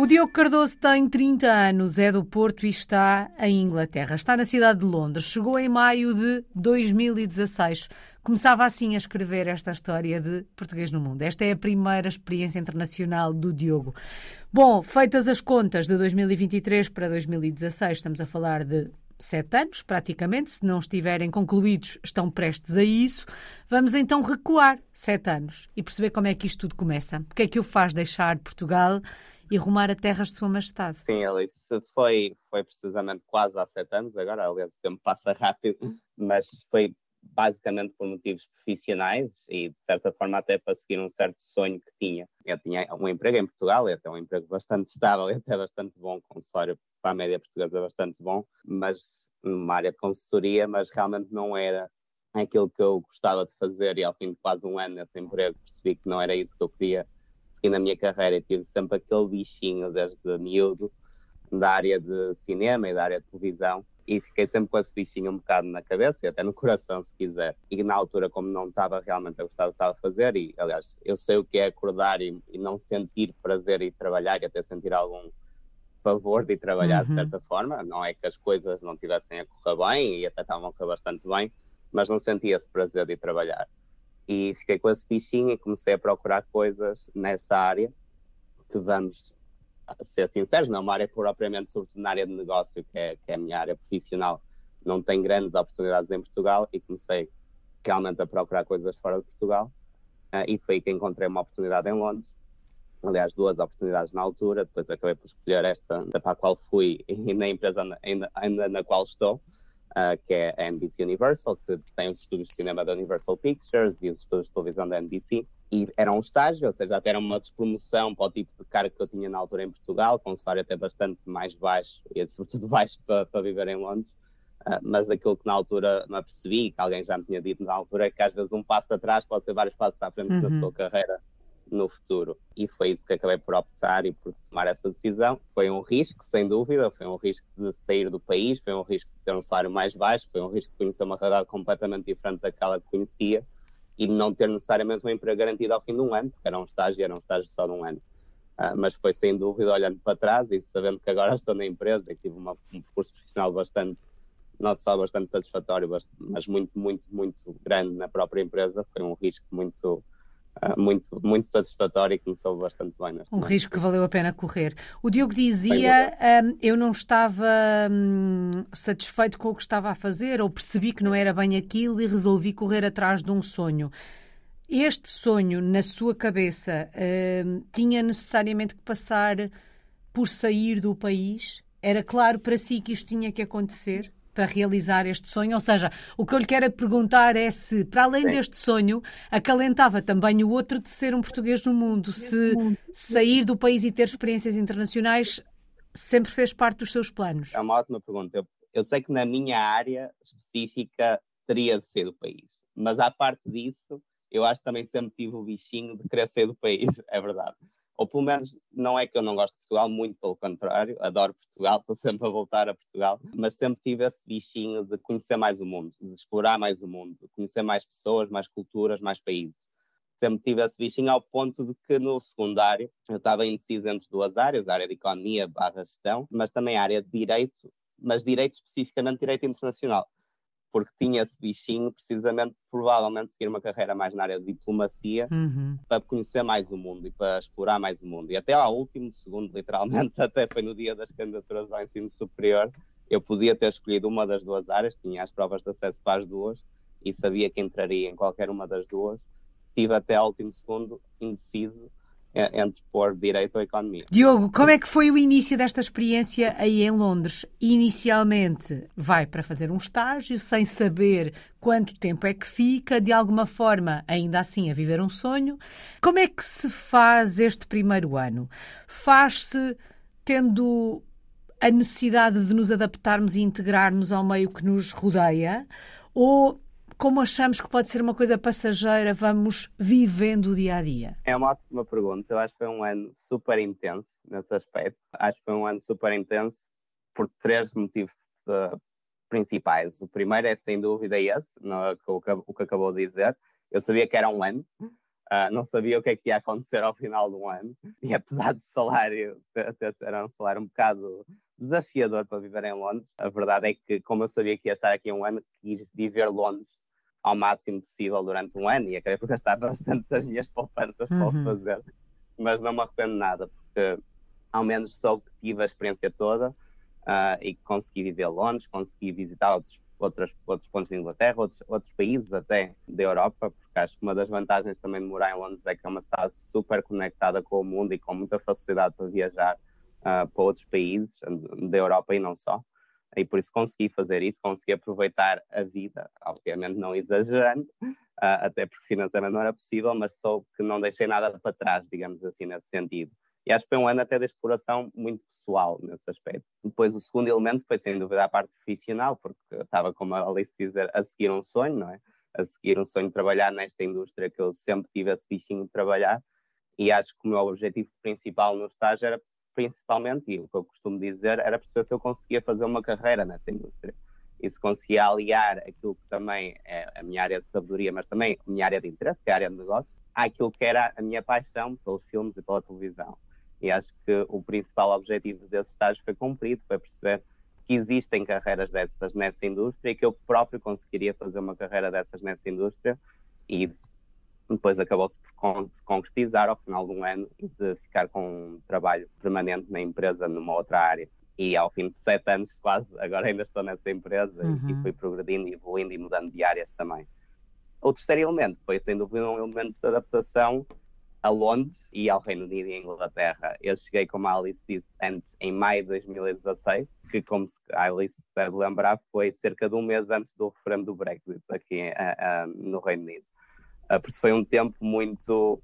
O Diogo Cardoso tem 30 anos, é do Porto e está em Inglaterra. Está na cidade de Londres. Chegou em maio de 2016. Começava assim a escrever esta história de português no mundo. Esta é a primeira experiência internacional do Diogo. Bom, feitas as contas de 2023 para 2016, estamos a falar de sete anos, praticamente. Se não estiverem concluídos, estão prestes a isso. Vamos então recuar sete anos e perceber como é que isto tudo começa. O que é que o faz deixar Portugal e rumar a terras de Sua Majestade. Sim, Alice, foi, foi precisamente quase há sete anos agora, aliás, o tempo passa rápido, mas foi basicamente por motivos profissionais e, de certa forma, até para seguir um certo sonho que tinha. Eu tinha um emprego em Portugal, até um emprego bastante estável até bastante bom, com salário para a média portuguesa bastante bom, mas numa área de consultoria, mas realmente não era aquilo que eu gostava de fazer e ao fim de quase um ano nesse emprego percebi que não era isso que eu queria seguir na minha carreira e tive sempre aquele bichinho desde miúdo da área de cinema e da área de televisão e fiquei sempre com esse bichinho um bocado na cabeça e até no coração, se quiser. E na altura, como não estava realmente a gostar do que estava a fazer, e aliás, eu sei o que é acordar e, e não sentir prazer e trabalhar e até sentir algum favor de trabalhar uhum. de certa forma. Não é que as coisas não tivessem a correr bem e até estavam a correr bastante bem, mas não sentia esse prazer de trabalhar e fiquei com esse bichinho e comecei a procurar coisas nessa área que vamos ser sinceros, não é uma área propriamente, sobretudo na área de negócio, que é, que é a minha área profissional, não tem grandes oportunidades em Portugal e comecei realmente a procurar coisas fora de Portugal. Uh, e foi que encontrei uma oportunidade em Londres, aliás duas oportunidades na altura, depois acabei por escolher esta para a qual fui e na empresa ainda na qual estou, uh, que é a NBC Universal, que tem os estúdios de cinema da Universal Pictures e os estúdios de televisão da NBC. E era um estágio, ou seja, até era uma despromoção para o tipo de cargo que eu tinha na altura em Portugal, com um salário até bastante mais baixo, e sobretudo baixo para, para viver em Londres. Uh, mas daquilo que na altura me apercebi, que alguém já me tinha dito na altura, é que às vezes um passo atrás pode ser vários passos à frente uhum. da sua carreira no futuro. E foi isso que acabei por optar e por tomar essa decisão. Foi um risco, sem dúvida, foi um risco de sair do país, foi um risco de ter um salário mais baixo, foi um risco de conhecer uma realidade completamente diferente daquela que conhecia e não ter necessariamente um emprego garantido ao fim de um ano, porque era um estágio, era um estágio só de um ano. Uh, mas foi sem dúvida, olhando para trás e sabendo que agora estou na empresa e tive uma, um percurso profissional bastante, não só bastante satisfatório, mas muito, muito, muito grande na própria empresa, foi um risco muito, muito, muito satisfatório e soube bastante bem. um momento. risco que valeu a pena correr. O Diogo dizia: um, eu não estava um, satisfeito com o que estava a fazer, ou percebi que não era bem aquilo e resolvi correr atrás de um sonho. Este sonho, na sua cabeça, um, tinha necessariamente que passar por sair do país? Era claro para si que isto tinha que acontecer? Para realizar este sonho? Ou seja, o que eu lhe quero perguntar é se, para além Sim. deste sonho, acalentava também o outro de ser um português no mundo, se sair do país e ter experiências internacionais sempre fez parte dos seus planos? É uma ótima pergunta. Eu, eu sei que na minha área específica teria de ser do país, mas à parte disso, eu acho que também sempre tive o bichinho de querer sair do país, é verdade ou pelo menos não é que eu não gosto de Portugal, muito pelo contrário, adoro Portugal, estou sempre a voltar a Portugal, mas sempre tive esse bichinho de conhecer mais o mundo, de explorar mais o mundo, de conhecer mais pessoas, mais culturas, mais países. Sempre tive esse bichinho ao ponto de que no secundário eu estava indeciso entre duas áreas, a área de economia barra gestão, mas também a área de direito, mas direito especificamente direito internacional porque tinha esse bichinho precisamente, provavelmente, seguir uma carreira mais na área de diplomacia uhum. para conhecer mais o mundo e para explorar mais o mundo. E até ao último segundo, literalmente, até foi no dia das candidaturas ao ensino superior, eu podia ter escolhido uma das duas áreas, tinha as provas de acesso para as duas e sabia que entraria em qualquer uma das duas. Tive até ao último segundo indeciso entre pôr direito ou economia. Diogo, como é que foi o início desta experiência aí em Londres? Inicialmente vai para fazer um estágio sem saber quanto tempo é que fica, de alguma forma, ainda assim, a viver um sonho. Como é que se faz este primeiro ano? Faz-se tendo a necessidade de nos adaptarmos e integrarmos ao meio que nos rodeia? Ou como achamos que pode ser uma coisa passageira, vamos vivendo o dia a dia? É uma ótima pergunta. Eu acho que foi um ano super intenso nesse aspecto. Acho que foi um ano super intenso por três motivos uh, principais. O primeiro é sem dúvida esse, no, o, que, o que acabou de dizer. Eu sabia que era um ano. Uh, não sabia o que é que ia acontecer ao final do ano e apesar do salário ser um salário um bocado desafiador para viver em Londres, a verdade é que como eu sabia que ia estar aqui um ano, quis viver Londres ao máximo possível durante um ano e acabei por gastar bastante as minhas poupanças uhum. para o uhum. fazer, mas não me arrependo nada porque ao menos soube que tive a experiência toda uh, e consegui viver Londres, consegui visitar outros outros, outros pontos da Inglaterra, outros, outros países até da Europa, porque acho que uma das vantagens também de morar em Londres é que é uma cidade super conectada com o mundo e com muita facilidade para viajar uh, para outros países da Europa e não só. E por isso consegui fazer isso, consegui aproveitar a vida, obviamente não exagerando, uh, até porque financeiramente não era possível, mas soube que não deixei nada para trás, digamos assim, nesse sentido. E acho que foi um ano até de exploração muito pessoal nesse aspecto. Depois, o segundo elemento foi, sem dúvida, a parte profissional, porque estava, como a Alice dizer, a seguir um sonho, não é? A seguir um sonho de trabalhar nesta indústria que eu sempre tive esse bichinho de trabalhar. E acho que o meu objetivo principal no estágio era, principalmente, e o que eu costumo dizer, era perceber se eu conseguia fazer uma carreira nessa indústria. E se conseguia aliar aquilo que também é a minha área de sabedoria, mas também a minha área de interesse, que é a área de negócio, àquilo que era a minha paixão pelos filmes e pela televisão. E acho que o principal objetivo desse estágio foi cumprido, foi perceber que existem carreiras dessas nessa indústria e que eu próprio conseguiria fazer uma carreira dessas nessa indústria e depois acabou-se por se concretizar ao final de um ano de ficar com um trabalho permanente na empresa numa outra área. E ao fim de sete anos quase, agora ainda estou nessa empresa uhum. e fui progredindo, evoluindo e mudando de áreas também. O terceiro elemento foi, sem dúvida, um elemento de adaptação a Londres e ao Reino Unido e à Inglaterra. Eu cheguei, como a Alice disse antes, em maio de 2016, que, como a Alice deve lembrar, foi cerca de um mês antes do referendo do Brexit aqui uh, uh, no Reino Unido. Uh, por isso foi um tempo muito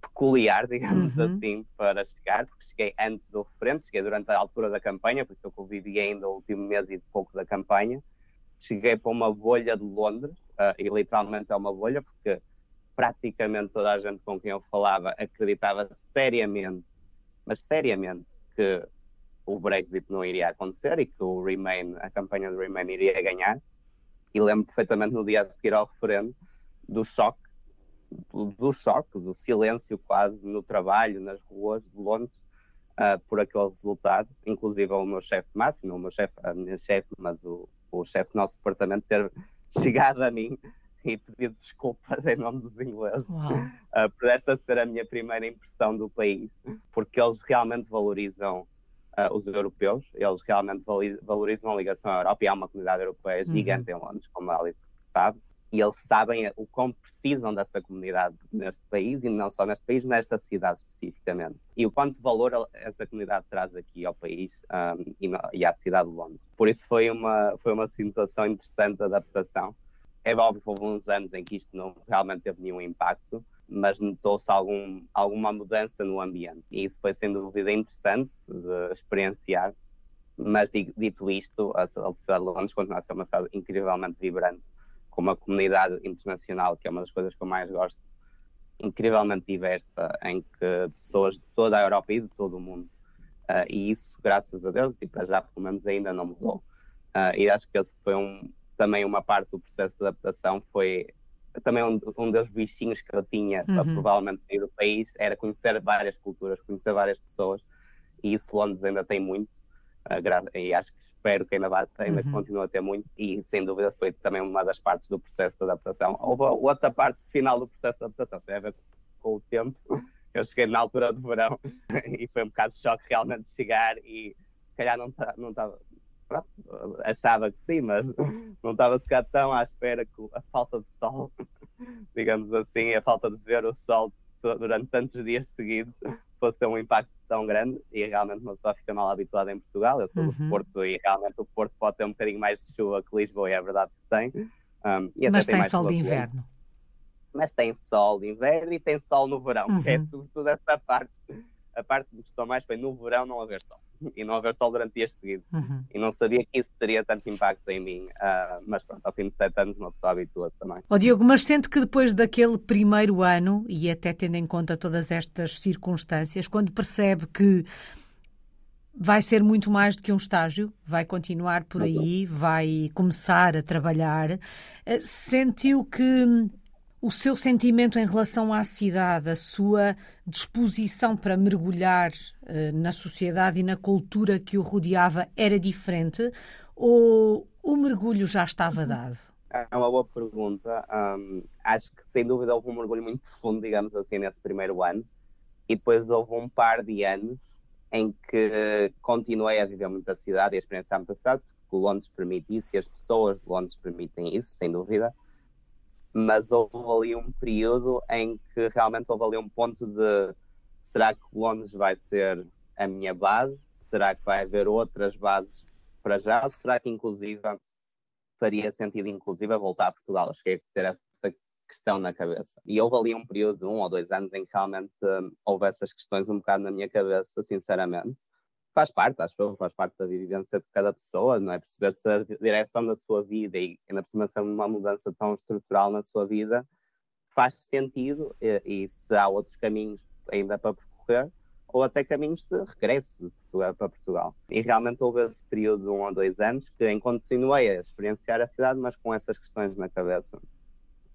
peculiar, digamos uhum. assim, para chegar, porque cheguei antes do referendo, cheguei durante a altura da campanha, por isso eu convivi ainda o último mês e pouco da campanha. Cheguei para uma bolha de Londres, e literalmente é uma bolha, porque praticamente toda a gente com quem eu falava acreditava seriamente, mas seriamente, que o Brexit não iria acontecer e que o Remain, a campanha do Remain iria ganhar. E lembro perfeitamente no dia a seguir ao referendo do choque, do, choque, do silêncio quase no trabalho, nas ruas de Londres, uh, por aquele resultado. Inclusive o meu chefe máximo, o meu chefe, a minha chefe, mas o, o chefe do nosso departamento ter chegado a mim e pedir desculpas em nome dos ingleses uh, por esta ser a minha primeira impressão do país, porque eles realmente valorizam uh, os europeus, eles realmente valorizam a ligação à Europa e há uma comunidade europeia uhum. gigante em Londres, como a Alice sabe, e eles sabem o quão precisam dessa comunidade neste país e não só neste país, nesta cidade especificamente. E o quanto valor essa comunidade traz aqui ao país um, e, à cidade de Londres. Por isso foi uma, foi uma situação interessante de adaptação é óbvio que houve uns anos em que isto não realmente teve nenhum impacto, mas notou-se algum, alguma mudança no ambiente. E isso foi, sem dúvida, interessante de experienciar. Mas, dito isto, a cidade de Londres continua a ser uma cidade incrivelmente vibrante, com uma comunidade internacional, que é uma das coisas que eu mais gosto, incrivelmente diversa, em que pessoas de toda a Europa e de todo o mundo. Uh, e isso, graças a Deus, e para já, pelo menos, ainda não mudou. Uh, e acho que esse foi um, também uma parte do processo de adaptação foi também um, um dos bichinhos que eu tinha uhum. para provavelmente sair do país era conhecer várias culturas, conhecer várias pessoas e isso Londres ainda tem muito e acho que espero que ainda, vá, ainda uhum. continue a ter muito e sem dúvida foi também uma das partes do processo de adaptação. Houve outra parte final do processo de adaptação, tem a ver com o tempo. Eu cheguei na altura do verão e foi um bocado de choque realmente chegar e se calhar não tá, estava pronto, achava que sim, mas não estava sequer tão à espera que a falta de sol, digamos assim, a falta de ver o sol durante tantos dias seguidos fosse ter um impacto tão grande e realmente uma pessoa fica mal habituada em Portugal. Eu sou uhum. do Porto e realmente o Porto pode ter um bocadinho mais de chuva que Lisboa e é verdade que tem. Um, mas tem, tem sol de inverno. Mas tem sol de inverno e tem sol no verão, uhum. que é uhum. sobretudo essa parte. A parte que me gostou mais foi no verão não haver sol e não haver sol durante dias seguidos. Uhum. E não sabia que isso teria tanto impacto em mim. Uh, mas pronto, ao fim de sete anos uma pessoa habitua-se também. Oh, Diogo, mas sente que depois daquele primeiro ano, e até tendo em conta todas estas circunstâncias, quando percebe que vai ser muito mais do que um estágio, vai continuar por aí, vai começar a trabalhar, eh, sentiu que O seu sentimento em relação à cidade, a sua disposição para mergulhar uh, na sociedade e na cultura que o rodeava era diferente ou o mergulho já estava uhum. dado? É uma boa pergunta. Um, acho que sem dúvida houve um mergulho muito profundo, digamos assim, nesse primeiro ano. E depois houve um par de anos em que continuei a viver muito a cidade e a experienciar muito a cidade, porque Londres permite isso e as pessoas de Londres permitem isso, sem dúvida. Mas houve ali um período em que realmente houve ali um ponto de será que Londres vai ser a minha base? Será que vai haver outras bases para já? Ou será que inclusive faria sentido inclusive voltar a Portugal? Cheguei a ter essa questão na cabeça. E houve ali um período de um ou dois anos em que realmente um, houve essas questões um bocado na minha cabeça, sinceramente faz parte, acho que faz parte da vivência de cada pessoa, não é? Perceber se a direção da sua vida e por cima ser uma mudança tão estrutural na sua vida faz sentido e, e se há outros caminhos ainda para percorrer ou até caminhos de regresso de Portugal para Portugal. E realmente houve esse período de um ou dois anos que em continuei a experienciar a cidade, mas com essas questões na cabeça.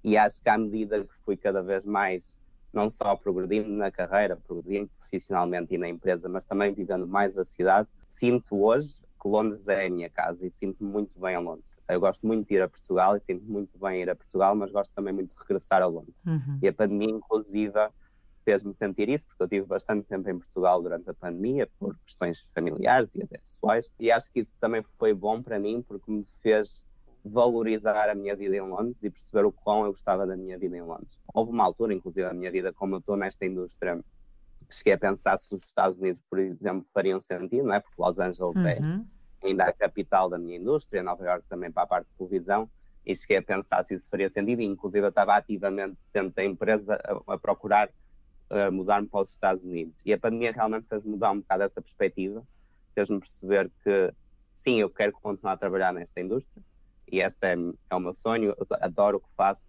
E acho que à medida que fui cada vez mais não só progredindo na carreira, progredindo profissionalmente e na empresa, mas também vivendo mais a cidade, sinto hoje que Londres é a minha casa e sinto-me muito bem a Londres. Eu gosto muito de ir a Portugal e sinto muito bem ir a Portugal, mas gosto também muito de regressar a Londres. Uhum. E a pandemia, inclusive, fez-me sentir isso, porque eu tive bastante tempo em Portugal durante a pandemia, por questões familiares e até pessoais, e acho que isso também foi bom para mim, porque me fez valorizar a minha vida em Londres e perceber o quão eu gostava da minha vida em Londres. Houve uma altura, inclusive, a minha vida, como eu estou nesta indústria, cheguei a pensar se os Estados Unidos, por exemplo, fariam sentido, não é? Porque Los Angeles é uhum. é ainda a capital da minha indústria, Nova York também para a parte de televisão, e cheguei a pensar se isso faria sentido, e inclusive eu estava ativamente dentro da empresa a, a procurar uh, mudar-me para os Estados Unidos. E a pandemia realmente fez mudar um bocado essa perspectiva, fez-me perceber que sim, eu quero continuar a trabalhar nesta indústria, e este é, é o meu sonho, eu adoro o que faço,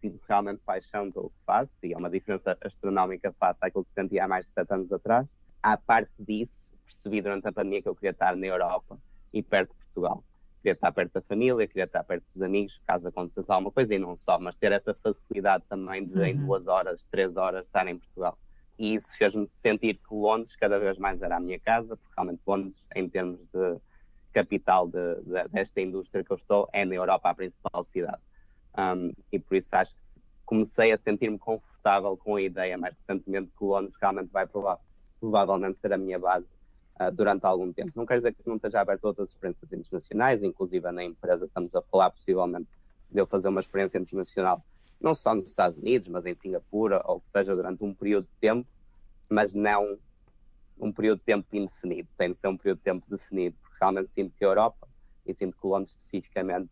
sinto realmente paixão pelo que faço, e é uma diferença astronómica face àquilo que sentia há mais de sete anos atrás. À parte disso, percebi durante a pandemia que eu queria estar na Europa e perto de Portugal. Queria estar perto da família, queria estar perto dos amigos, caso acontecesse alguma coisa, e não só, mas ter essa facilidade também de uhum. em duas horas, três horas estar em Portugal. E isso fez-me sentir que Londres cada vez mais era a minha casa, porque realmente Londres, em termos de capital de, de, desta indústria que eu estou é na Europa a principal cidade. Um, e por isso acho que comecei a sentir-me confortável com a ideia, mais recentemente, que Londres realmente vai provar, provavelmente ser a minha base uh, durante algum tempo. Não quer dizer que não esteja aberto a outras experiências internacionais, inclusive na empresa estamos a falar possivelmente de eu fazer uma experiência internacional, não só nos Estados Unidos, mas em Singapura, ou que seja durante um período de tempo, mas não um período de tempo indefinido, tem de ser um período de tempo definido, realmente sinto que a Europa e sinto que Londres especificamente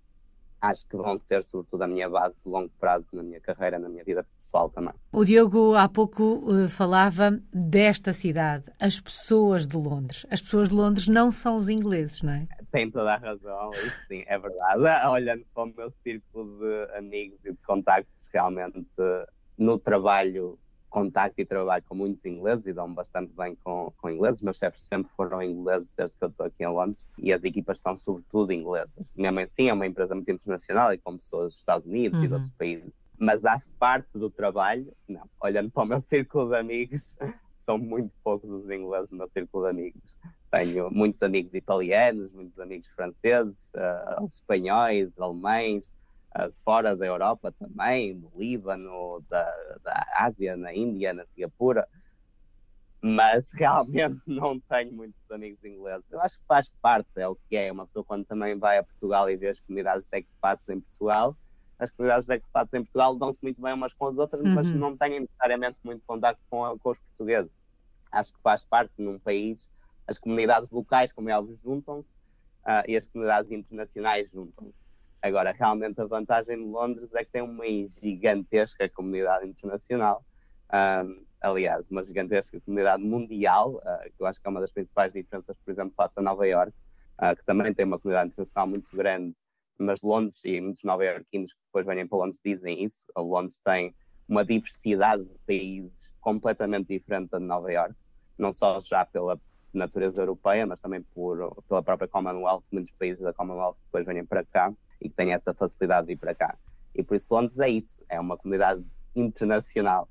acho que vão ser sobretudo a minha base de longo prazo na minha carreira, na minha vida pessoal também. O Diogo há pouco uh, falava desta cidade, as pessoas de Londres. As pessoas de Londres não são os ingleses, não é? Tem toda a razão, isso sim, é verdade. Olhando para o meu círculo de amigos e de contactos, realmente no trabalho contacto e trabalho com muitos ingleses e dão-me bastante bem com, com ingleses. Meus chefes sempre foram ingleses desde que eu estou aqui em Londres e as equipas são sobretudo inglesas. Minha mãe sim é uma empresa muito internacional e com pessoas dos Estados Unidos uhum. e de outros uhum. países. Mas a parte do trabalho, não. Olhando para o meu círculo de amigos, são muito poucos os ingleses no meu círculo de amigos. Tenho muitos amigos italianos, muitos amigos franceses, uh, espanhóis, alemães, fora da Europa também, no Líbano, da, da Ásia, na Índia, na Singapura, mas realmente não tenho muitos amigos ingleses. Eu acho que faz parte, é o que é. Uma pessoa quando também vai a Portugal e vê as comunidades de expats em Portugal, as comunidades de expats em Portugal dão-se muito bem umas com as outras, uhum. mas não têm necessariamente muito contato com, com os portugueses. Acho que faz parte num país, as comunidades locais, como elas juntam-se, uh, e as comunidades internacionais juntam-se. Agora, realmente a vantagem de Londres é que tem uma gigantesca comunidade internacional, um, aliás, uma gigantesca comunidade mundial, uh, que eu acho que é uma das principais diferenças, por exemplo, face a Nova York, uh, que também tem uma comunidade internacional muito grande, mas Londres e muitos nova-iorquinos que depois vêm para Londres dizem isso, Londres tem uma diversidade de países completamente diferente da de Nova York, não só já pela natureza europeia, mas também por, pela própria Commonwealth, muitos países da Commonwealth depois vêm para cá e que têm essa facilidade de ir para cá. E por isso Londres é isso, é uma comunidade internacional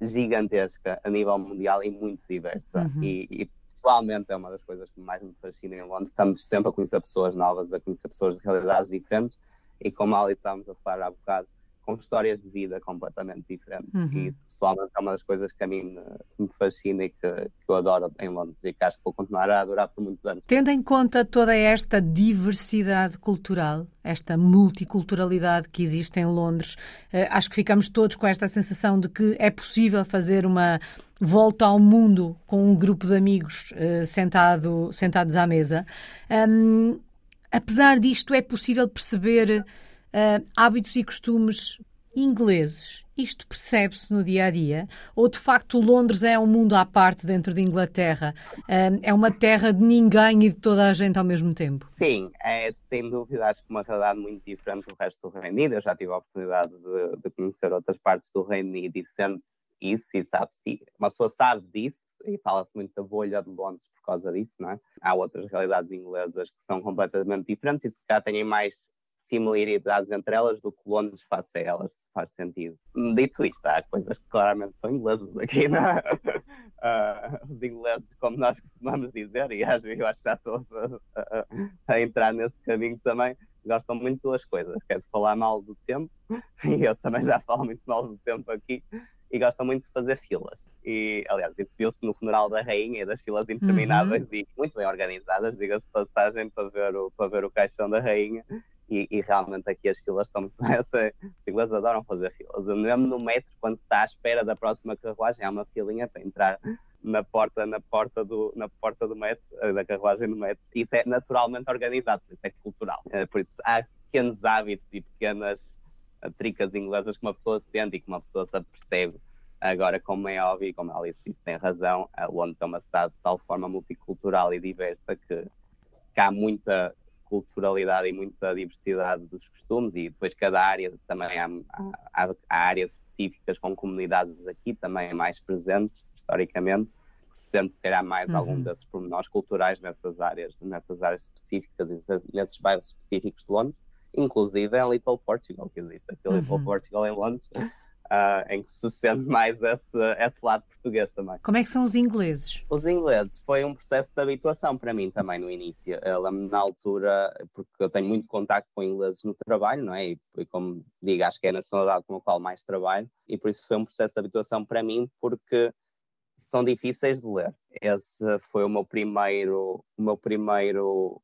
gigantesca a nível mundial e muito diversa. Uhum. E, e, pessoalmente é uma das coisas que mais me fascina em Londres. Estamos sempre a conhecer pessoas novas, a conhecer pessoas de realidades diferentes e como ali estávamos a falar há bocado, com histórias de vida completamente diferentes. Uhum. E isso, pessoalmente, é uma das coisas que a mim me fascina e que, que, eu adoro em Londres e que acho que vou continuar a adorar por muitos anos. Tendo em conta toda esta diversidade cultural, esta multiculturalidade que existe em Londres, eh, acho que ficamos todos com esta sensação de que é possível fazer uma volta ao mundo com um grupo de amigos eh, sentado, sentados à mesa. Um, apesar disto, é possível perceber uh, hábitos e costumes ingleses. Isto percebe-se no dia a dia? Ou de facto Londres é um mundo à parte dentro de Inglaterra? Uh, é uma terra de ninguém e de toda a gente ao mesmo tempo? Sim, é sem dúvida, acho que uma realidade muito diferente do resto do Reino Unido. Eu já tive a oportunidade de, de conhecer outras partes do Reino Unido e sente isso e sabe-se, uma pessoa sabe disso e fala-se muito da bolha de Londres por causa disso, não é? Há outras realidades inglesas que são completamente diferentes e se calhar têm mais similaridades entre elas do que Londres face a elas, se faz sentido. Dito isto, há coisas que claramente são inglesas aqui, não é? Uh, os ingleses, como nós costumamos dizer, e acho, eu acho que já estou a, a, a, entrar nesse caminho também, gostam muito de duas coisas, que é de falar mal do tempo, e eu também já falo muito mal do tempo aqui, e gostam muito de fazer filas. E, aliás, isso viu-se no funeral da rainha, das filas intermináveis uhum. e muito bem organizadas, diga-se passagem, para ver, o, para ver o caixão da rainha. E, e, realmente aqui as filas são essa, os ingleses adoram fazer filas. Mesmo no metro, quando se está à espera da próxima carruagem, há uma filinha para entrar na porta, na porta do, na porta do metro, eh, da carruagem do metro. Isso é naturalmente organizado, isso é cultural. Eh, por isso há pequenos hábitos e pequenas tricas inglesas que uma pessoa sente e que uma pessoa se apercebe. Agora, como é óbvio, como a Alice disse, tem razão, Londres é uma cidade de tal forma multicultural e diversa que, que há muita culturalidade e muita diversidade dos costumes e depois cada área também há, há, há áreas específicas com comunidades aqui também mais presentes historicamente que se sente se calhar mais uhum. algum desses pormenores culturais nessas áreas nessas áreas específicas nesses bairros específicos de Londres inclusive em Little Portugal, que existe aqui uhum. Little Portugal em Londres, uh, em que se sente mais esse, esse lado português também. Como é que são os ingleses? Os ingleses foi um processo de habituação para mim também no início. Ela, na altura, porque eu tenho muito contacto com ingleses no trabalho, não é? E, e como digo, acho que é a nacionalidade com a qual mais trabalho, e por isso foi um processo de habituação para mim, porque são difíceis de ler. Esse foi o meu primeiro, o meu primeiro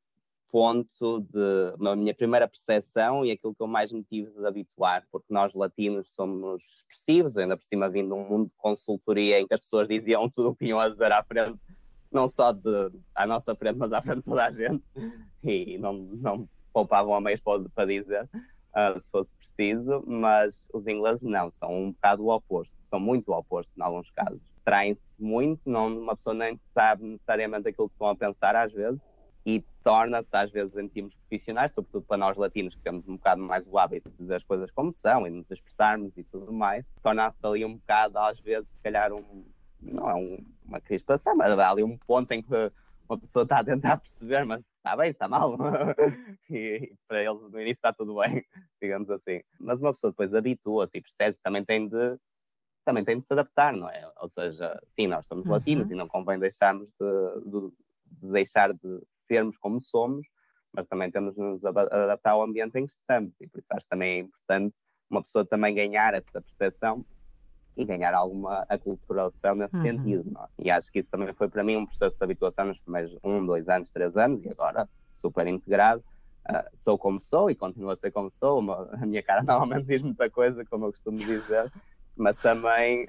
ponto de a minha primeira percepção e aquilo que eu mais me tive de habituar, porque nós latinos somos expressivos, ainda por cima vindo de um mundo de consultoria em que as pessoas diziam tudo o que tinham a dizer à frente, não só de, à nossa frente, mas à frente de toda a gente, e não, não poupavam a para, para dizer, uh, se fosse preciso, mas os ingleses não, são um bocado o oposto, são muito o oposto em alguns casos. Traem-se muito, não, uma pessoa nem sabe necessariamente aquilo que estão a pensar às vezes, e torna-se às vezes em termos profissionais, sobretudo para nós latinos que temos um bocado mais o hábito de dizer as coisas como são e nos expressarmos e tudo mais, torna-se ali um bocado às vezes se calhar um, não é um, uma crispação, mas há ali um ponto em que uma pessoa está a tentar perceber, mas está bem, está mal. e, e, para eles no início está tudo bem, digamos assim. Mas uma pessoa depois habitua-se e percebe também tem de também tem de se adaptar, não é? Ou seja, sim, nós somos latinos uhum. e não convém deixarmos de, de, de deixar de sermos como somos, mas também temos de nos adaptar ao ambiente em que estamos. E por isso acho que também é importante uma pessoa também ganhar essa percepção e ganhar alguma aculturação nesse uhum. sentido. Não? É? E acho que isso também foi para mim um processo de habituação nos primeiros um, dois anos, três anos, e agora super integrado. Uh, sou como sou e continuo a ser como sou. Uma, a minha cara normalmente diz muita coisa, como eu costumo dizer, mas também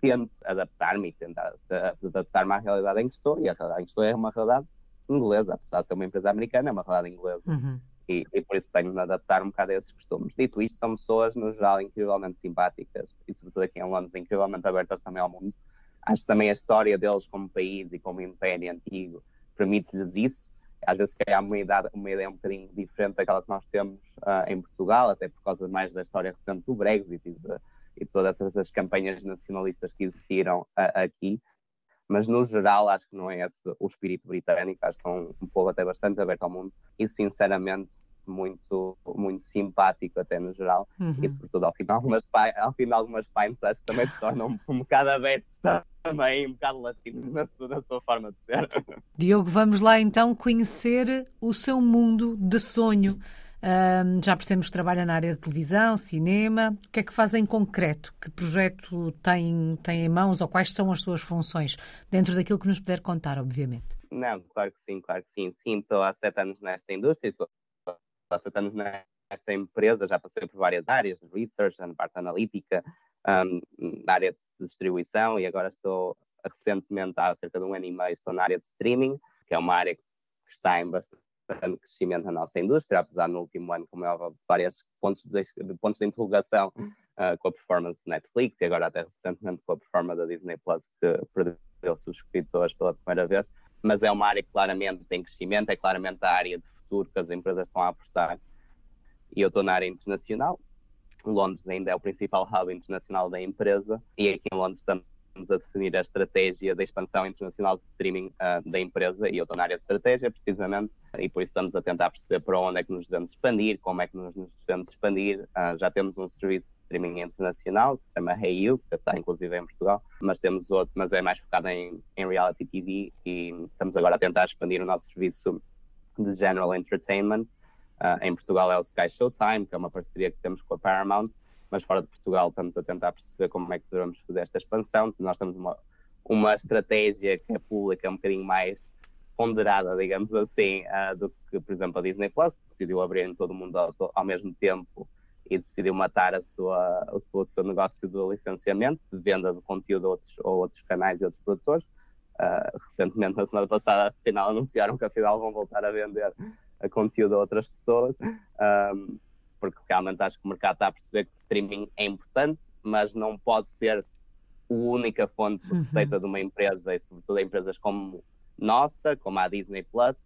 tento adaptar-me e tentar adaptar-me à realidade em que estou. E a realidade em que estou é uma realidade inglesa, apesar de ser uma empresa americana, é uma realidade inglesa. Uhum. E, e, por isso tenho de adaptar um bocado a esses costumes. Dito isto, são pessoas, no geral, incrivelmente simpáticas e, sobretudo aqui em Londres, incrivelmente abertas também ao mundo. Acho que também a história deles como país e como império antigo permite-lhes isso. Às vezes, que há uma, idade, uma ideia um bocadinho diferente daquela que nós temos uh, em Portugal, até por causa mais da história recente do Brexit e, de, e todas essas campanhas nacionalistas que existiram uh, aqui mas no geral acho que não é esse o espírito britânico, acho que são um povo até bastante aberto ao mundo e sinceramente muito, muito simpático até no geral, uhum. e sobretudo ao final, algumas, ao final algumas pints acho que também se tornam um bocado abertos também, um bocado latinos na, na sua forma de ser. Diogo, vamos lá então conhecer o seu mundo de sonho. Já percebemos que trabalha na área de televisão, cinema. O que é que faz em concreto? Que projeto tem, tem em mãos ou quais são as suas funções? Dentro daquilo que nos puder contar, obviamente. Não, claro que sim, claro que sim. Sim, estou há sete anos nesta indústria, estou há sete anos nesta empresa, já passei por várias áreas, research, na parte analítica, um, na área de distribuição e agora estou recentemente, há cerca de um ano e meio, estou na área de streaming, que é uma área que está em bastante crescimento na nossa indústria, apesar no último ano, como é vários pontos de, pontos de interrogação uh, com a performance de Netflix e agora até recentemente com a performance da Disney Plus, que perdeu subscritores pela primeira vez. Mas é uma área que claramente tem crescimento, é claramente a área de futuro que as empresas estão a apostar. E eu estou na área internacional. Londres ainda é o principal hub internacional da empresa e aqui em Londres estamos a definir a estratégia da expansão internacional de streaming uh, da empresa e eu estou na área de estratégia precisamente e por isso estamos a tentar perceber para onde é que nos devemos expandir, como é que nos, nos devemos expandir. Uh, já temos um serviço de streaming internacional que se chama HeyU, que está inclusive em Portugal, mas temos outro, mas é mais focado em, em reality TV e estamos agora a tentar expandir o nosso serviço de general entertainment. Uh, em Portugal é o Sky Showtime, que é uma parceria que temos com a Paramount, mas fora de Portugal estamos a tentar perceber como é que devemos fazer esta expansão. Nós temos uma, uma estratégia que é pública, um bocadinho mais ponderada, digamos assim, uh, do que, por exemplo, a Disney Plus, que decidiu abrir em todo o mundo ao, ao mesmo tempo e decidiu matar a sua, o, seu, negócio do licenciamento, de venda de conteúdo a outros, a outros canais e outros produtores. Uh, recentemente, na semana passada, afinal, anunciaram que afinal vão voltar a vender a conteúdo a outras pessoas, um, ah, porque realmente acho que o mercado está a perceber que streaming é importante, mas não pode ser a única fonte de uhum. receita uhum. de uma empresa, e sobretudo empresas como nossa, como a Disney Plus,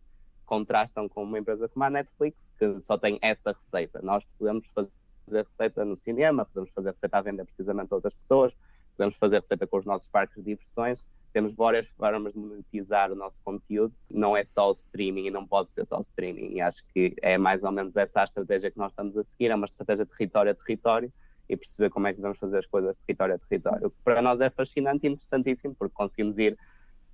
contrastam com uma empresa como a Netflix, que só tem essa receita. Nós podemos fazer receita no cinema, podemos fazer receita à venda precisamente a outras pessoas, podemos fazer receita com os nossos parques de diversões. Temos várias formas de monetizar o nosso conteúdo. Não é só o streaming e não pode ser só o streaming. E acho que é mais ou menos essa a estratégia que nós estamos a seguir. É uma estratégia território a território e perceber como é que vamos fazer as coisas território a território. O que para nós é fascinante e interessantíssimo, porque conseguimos ir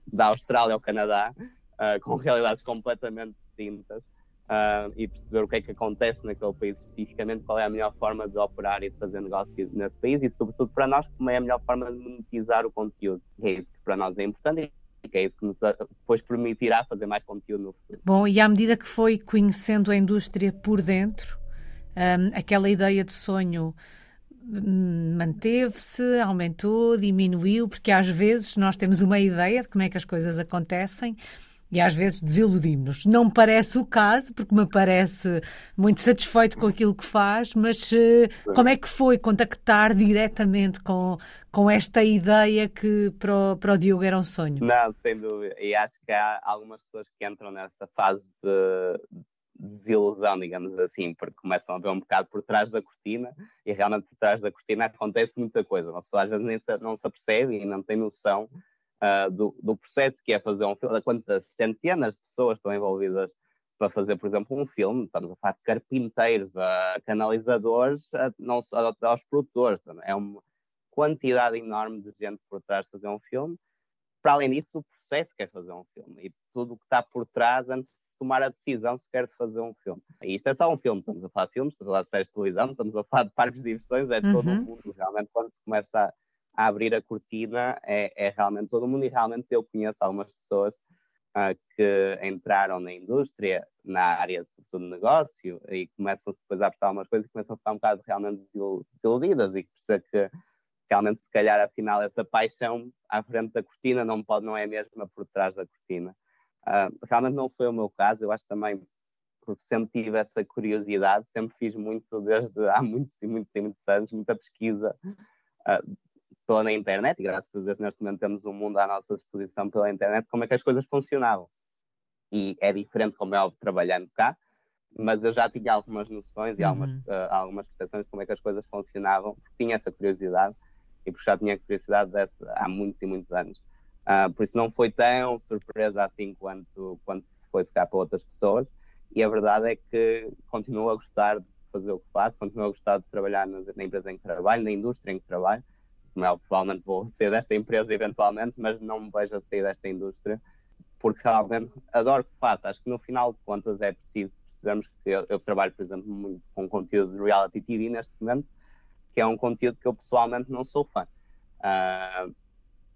da Austrália ao Canadá, uh, com realidades completamente distintas, uh, e perceber o que é que acontece naquele país especificamente, qual é a melhor forma de operar e de fazer negócio nesse país, e sobretudo para nós, como é a melhor forma de monetizar o conteúdo. É isso que para nós é importante que é isso que nos depois permitirá fazer mais conteúdo no futuro. Bom, e à medida que foi conhecendo a indústria por dentro, um, aquela ideia de sonho manteve-se, aumentou, diminuiu, porque às vezes nós temos uma ideia de como é que as coisas acontecem e às vezes desiludimos-nos. Não parece o caso, porque me parece muito satisfeito com aquilo que faz, mas uh, como é que foi contactar diretamente com, com esta ideia que para o, para o Diogo era um sonho? Não, sem dúvida. E acho que há algumas pessoas que entram nessa fase de, desilusão, digamos assim, porque começam a ver um bocado por trás da cortina e realmente por trás da cortina acontece muita coisa. Uma pessoa às vezes nem se, não se apercebe e não tem noção uh, do, do, processo que é fazer um filme, de quantas centenas de pessoas estão envolvidas para fazer, por exemplo, um filme. Estamos a falar de carpinteiros, a canalizadores, a, não só aos produtores. É uma quantidade enorme de gente por trás de fazer um filme. Para além disso, o processo que é fazer um filme e tudo o que está por trás antes tomar a decisão se quer fazer um filme. E isto é só um filme, estamos a falar de filmes, estamos a falar de séries de televisão, estamos a falar de parques de diversões, é todo uhum. o mundo. Realmente, quando se começa a, a abrir a cortina, é, é, realmente todo mundo. E realmente eu conheço algumas pessoas uh, que entraram na indústria, na área do negócio, e começam depois a prestar algumas coisas e começam a ficar um bocado realmente desiludidas e perceber que realmente, se calhar, afinal, essa paixão à frente da cortina não, pode, não é a mesma por trás da cortina. Uh, realmente não foi o meu caso, eu acho também porque sempre tive essa curiosidade, sempre fiz muito desde há muitos e muitos e muitos anos, muita pesquisa uh, toda na internet, e graças a Deus neste momento temos um mundo à nossa disposição pela internet, como é que as coisas funcionavam. E é diferente como é óbvio trabalhando cá, mas eu já tinha algumas noções e uhum. algumas, uh, algumas percepções de como é que as coisas funcionavam, tinha essa curiosidade, e porque já tinha curiosidade dessa há muitos e muitos anos. Uh, por isso não foi tão surpresa assim quanto, quanto foi cá para outras pessoas. e a verdade é que continuo a gostar de fazer o que faço, continuo a gostar de trabalhar na, na empresa em que trabalho, na indústria em que trabalho. Como é, provavelmente vou sair desta empresa eventualmente, mas não me vejo a sair desta indústria, porque realmente adoro o que faço. Acho que no final de contas é preciso percebermos que eu, eu trabalho, por exemplo, muito com conteúdo de reality TV neste momento, que é um conteúdo que eu pessoalmente não sou fã. Uh,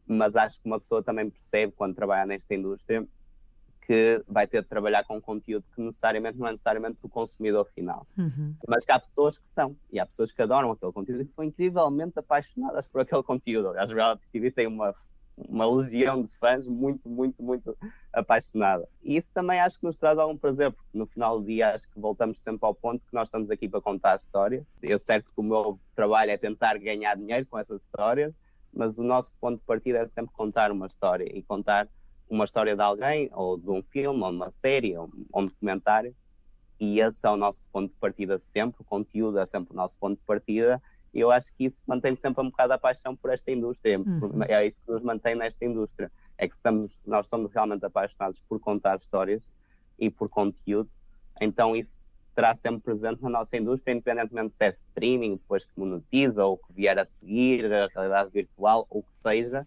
mas acho que uma pessoa também percebe quando trabalha nesta indústria que vai ter de trabalhar com conteúdo que necessariamente não é necessariamente do consumidor final. Uhum. Mas que há pessoas que são, e há pessoas que adoram aquele conteúdo e que são incrivelmente apaixonadas por aquele conteúdo. Aliás, o reality TV tem uma, uma legião de fãs muito, muito, muito apaixonada. E isso também acho que nos traz algum prazer, porque no final do dia acho que voltamos sempre ao ponto que nós estamos aqui para contar a história. Eu certo que o meu trabalho é tentar ganhar dinheiro com essas histórias, mas o nosso ponto de partida é sempre contar uma história e contar uma história de alguém, ou de um filme, ou de uma série, ou, um documentário, e esse é o nosso ponto de partida sempre, o conteúdo é sempre o nosso ponto de partida, e eu acho que isso mantém sempre um bocado a paixão por esta indústria, uhum. é isso que nos mantém nesta indústria, é que estamos, nós somos realmente apaixonados por contar histórias e por conteúdo, então isso estará sempre presente na nossa indústria, independentemente se é streaming, depois que monetiza, ou que vier a seguir, a realidade virtual, ou o que seja,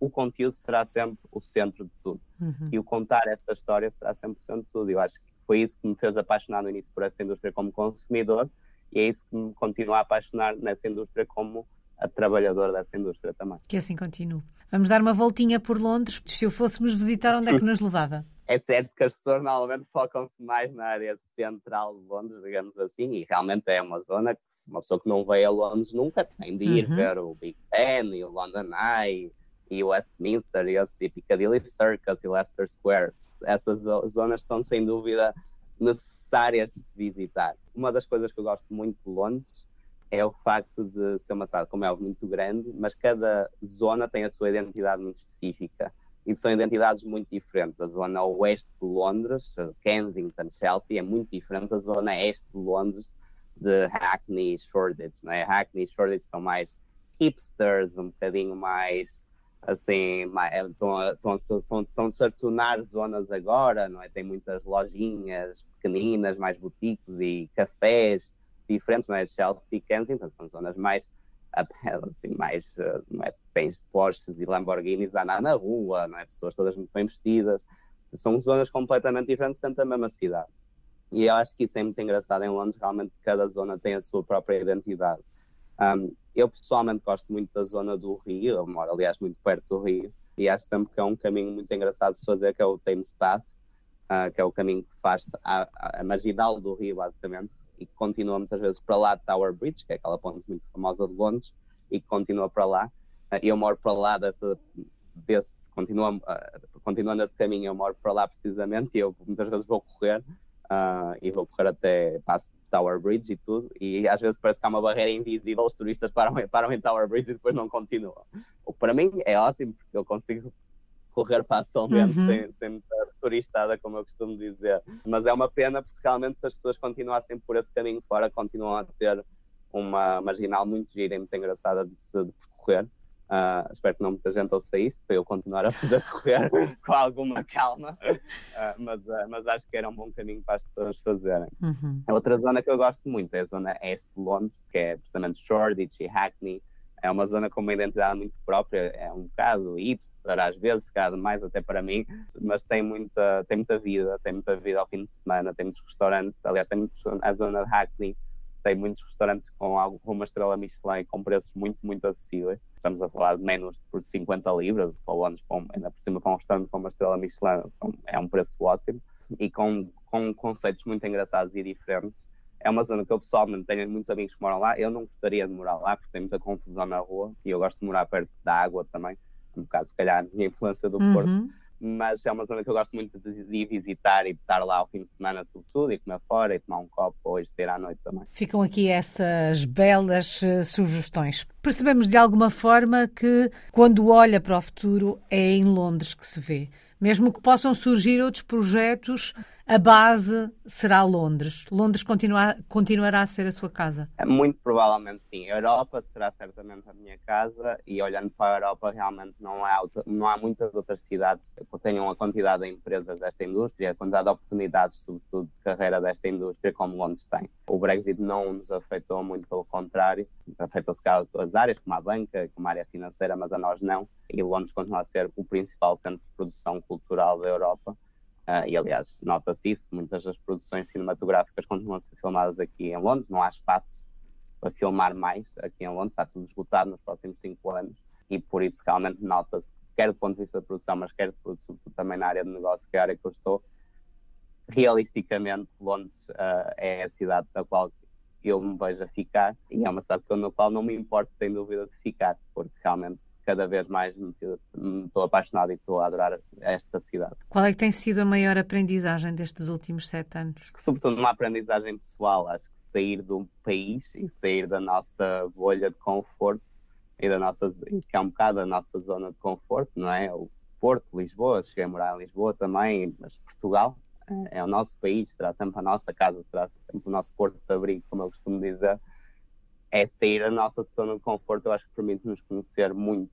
o conteúdo será sempre o centro de tudo. Uhum. E o contar essa história será sempre o centro de tudo. Eu acho que foi isso que me fez apaixonar no início por essa indústria como consumidor e é isso que me continua a apaixonar nessa indústria como a trabalhadora dessa indústria também. Que assim continue. Vamos dar uma voltinha por Londres. Se eu fôssemos visitar, onde é que nos levava? É certo que as pessoas normalmente focam-se mais na área central de Londres, digamos assim, e realmente é uma zona que uma pessoa que não veio a Londres nunca tem de ir uhum. ver o Big Ben e o London Eye e Westminster e, e Piccadilly Circus e Leicester Square. Essas zonas são sem dúvida necessárias de se visitar. Uma das coisas que eu gosto muito de Londres é o facto de ser uma cidade, como é muito grande, mas cada zona tem a sua identidade muito específica e são identidades muito diferentes. A zona oeste de Londres, Kensington, Chelsea, é muito diferente da zona este de Londres, de Hackney e Shoreditch. Né? Hackney e Shoreditch são mais hipsters, um bocadinho mais assim, estão-se a tornar zonas agora, não é? Tem muitas lojinhas pequeninas, mais boutiques e cafés diferentes, não é? Chelsea e Kensington são zonas mais, assim, mais, não é? Tens Porsches e Lamborghinis a andar na rua, não é? Pessoas todas muito bem vestidas. São zonas completamente diferentes dentro da mesma cidade. E eu acho que isso é muito engraçado em Londres, realmente cada zona tem a sua própria identidade. Um, eu pessoalmente gosto muito da zona do Rio, eu moro aliás muito perto do Rio, e acho sempre que é um caminho muito engraçado de fazer, que é o Thames Path, uh, que é o caminho que faz a, a, marginal do Rio, basicamente, e que continua muitas vezes para lá de Tower Bridge, que é aquela ponte muito famosa de Londres, e que continua para lá. Uh, eu moro para lá desse, desse continua, uh, continuando esse caminho, eu moro para lá precisamente, e eu muitas vezes vou correr, e vou correr até, passo Tower Bridge e tudo, e às vezes parece que há uma barreira invisível, os turistas param, param em Tower Bridge e depois não continuam. O que para mim é ótimo, porque eu consigo correr facilmente uhum. sem, sem muita turistada, como eu costumo dizer. Mas é uma pena porque realmente se as pessoas continuassem por esse caminho fora, continuam a ter uma marginal muito gira e muito engraçada de se de percorrer. Uh, espero que não muita gente ouça isso para eu continuar a poder correr com alguma calma, uh, mas, uh, mas acho que era um bom caminho para as pessoas fazerem. Uhum. A outra zona que eu gosto muito é a zona este de Londres, que é precisamente Shoreditch e Hackney. É uma zona com uma identidade muito própria, é um bocado hipster às vezes, se calhar demais até para mim, mas tem muita, tem muita vida, tem muita vida ao fim de semana, tem muitos restaurantes, aliás, tem muitos, a zona de Hackney tem muitos restaurantes com, algo, com uma estrela Michelin com preços muito, muito acessíveis. Estamos a falar de menos por 50 libras, falamos ainda por cima com um restaurante com uma estrela Michelin, são, é um preço ótimo e com, com conceitos muito engraçados e diferentes. É uma zona que eu pessoalmente tenho muitos amigos que moram lá. Eu não gostaria de morar lá porque tem muita confusão na rua e eu gosto de morar perto da água também, um bocado, se calhar, a minha influência do uhum. Porto mas é uma zona que eu gosto muito de, de visitar e estar lá ao fim de semana, sobretudo, e comer fora, e tomar um copo, ou sair à noite também. Ficam aqui essas belas uh, sugestões. Percebemos de alguma forma que, quando olha para o futuro, é em Londres que se vê. Mesmo que possam surgir outros projetos a base será Londres. Londres continua, continuará a ser a sua casa? É, muito provavelmente sim. A Europa será certamente a minha casa e olhando para a Europa realmente não há, não há muitas outras cidades que tenham a quantidade de empresas desta indústria, a quantidade de oportunidades, sobretudo de carreira desta indústria como Londres tem. O Brexit não nos afetou muito, pelo contrário, afetou-se cá todas as áreas, como a banca, como a área financeira, mas a nós não. E Londres continua a ser o principal centro de produção cultural da Europa Uh, e aliás, nota-se isso, muitas das produções cinematográficas continuam a ser filmadas aqui em Londres, não há espaço para filmar mais aqui em Londres, está tudo esgotado nos próximos cinco anos e por isso realmente nota-se, quer do ponto de vista da produção, mas quer sobretudo também na área de negócio, que é a área que eu estou, realisticamente Londres uh, é a cidade da qual eu me vejo a ficar e é uma cidade na qual não me importo sem dúvida de ficar, porque realmente cada vez mais me estou apaixonado e estou a adorar esta cidade. Qual é que tem sido a maior aprendizagem destes últimos sete anos? Que, sobretudo uma aprendizagem pessoal, acho que sair do país e sair da nossa bolha de conforto e da nossa, que é um bocado a nossa zona de conforto, não é? O Porto, Lisboa, cheguei a morar em Lisboa também, mas Portugal é o nosso país, será sempre a nossa casa, será sempre o nosso porto de abrigo, como eu costumo dizer é sair da nossa zona de conforto, eu acho que permite-nos conhecer muito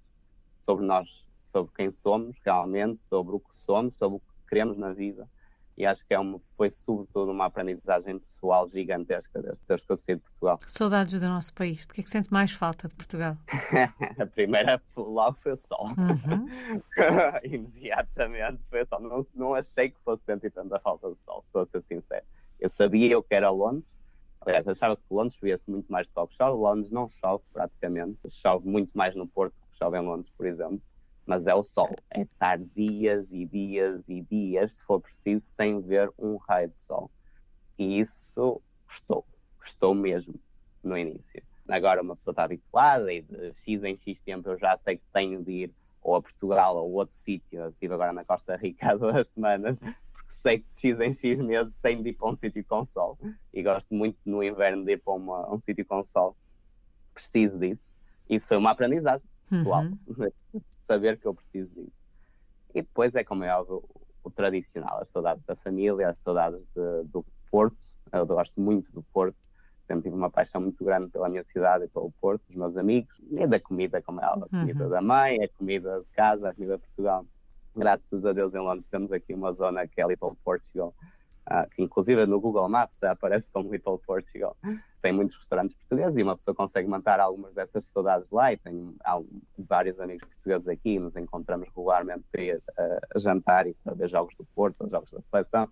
sobre nós, sobre quem somos realmente, sobre o que somos, sobre o que queremos na vida. E acho que é uma, foi sobretudo uma aprendizagem pessoal gigantesca desde, que eu saí de Portugal. Saudades do nosso país. De que é que sente mais falta de Portugal? a primeira logo foi o sol. Uhum. Imediatamente foi o sol. Não, não achei que fosse sentir tanta falta de sol, estou a ser sincero. Eu sabia eu que era Londres, Aliás, achava que Londres chovia-se muito mais do que chove. Londres não chove praticamente. Chove muito mais no Porto chove em Londres, por exemplo. Mas é o sol. É estar dias e dias e dias, se for preciso, sem ver um raio de sol. E isso gostou. Gostou mesmo no início. Agora uma pessoa está habituada e de X em X tempo eu já sei que tenho de ir ou a Portugal ou outro sítio. Estive agora na Costa Rica há duas semanas sei que X em X meses tenho de ir para um sítio com sol e gosto muito no inverno de ir para uma, um sítio com sol. Preciso disso. Isso foi uma aprendizagem pessoal, uhum. saber que eu preciso disso. E depois é como é óbvio o tradicional, as saudades da família, as saudades de, do Porto. Eu gosto muito do Porto, sempre tive uma paixão muito grande pela minha cidade e pelo Porto, dos meus amigos, e da comida, como é óbvio, a comida uhum. da mãe, a comida de casa, a comida de Portugal graças a Deus em Londres temos aqui uma zona que é Little Portugal, uh, que inclusive no Google Maps já aparece como Little Portugal. Tem muitos restaurantes portugueses e uma pessoa consegue manter algumas dessas saudades lá e tenho vários amigos portugueses aqui e nos encontramos regularmente para ir uh, jantar e para ver jogos do Porto, ou jogos da seleção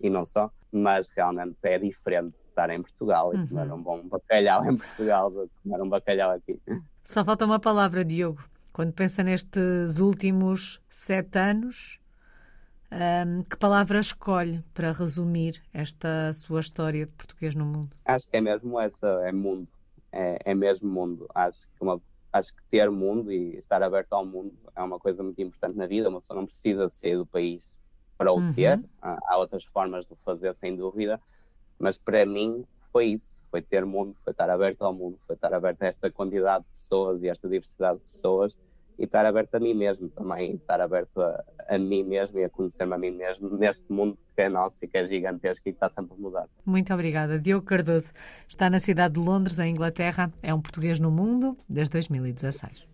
e não só, mas realmente é diferente estar em Portugal e uhum. comer um bom bacalhau em Portugal do que comer um bacalhau aqui. Só falta uma palavra, Diogo. Quando pensa nestes últimos sete anos, um, que palavra escolhe para resumir esta sua história de português no mundo? Acho que é mesmo essa, é mundo. É, é mesmo mundo. Acho que, uma, acho que ter mundo e estar aberto ao mundo é uma coisa muito importante na vida. Uma pessoa não precisa sair do país para o uhum. ter. Há outras formas de o fazer, sem dúvida. Mas para mim foi isso foi ter mundo, foi estar aberto ao mundo, foi estar aberto a esta quantidade de pessoas e esta diversidade de pessoas e estar aberto a mim mesmo também, estar aberto a, a mim mesmo e a conhecer-me a mim mesmo neste mundo que é nosso e que é gigantesco e que está sempre a mudar. Muito obrigada. Diogo Cardoso está na cidade de Londres, em Inglaterra. É um português no mundo desde 2016.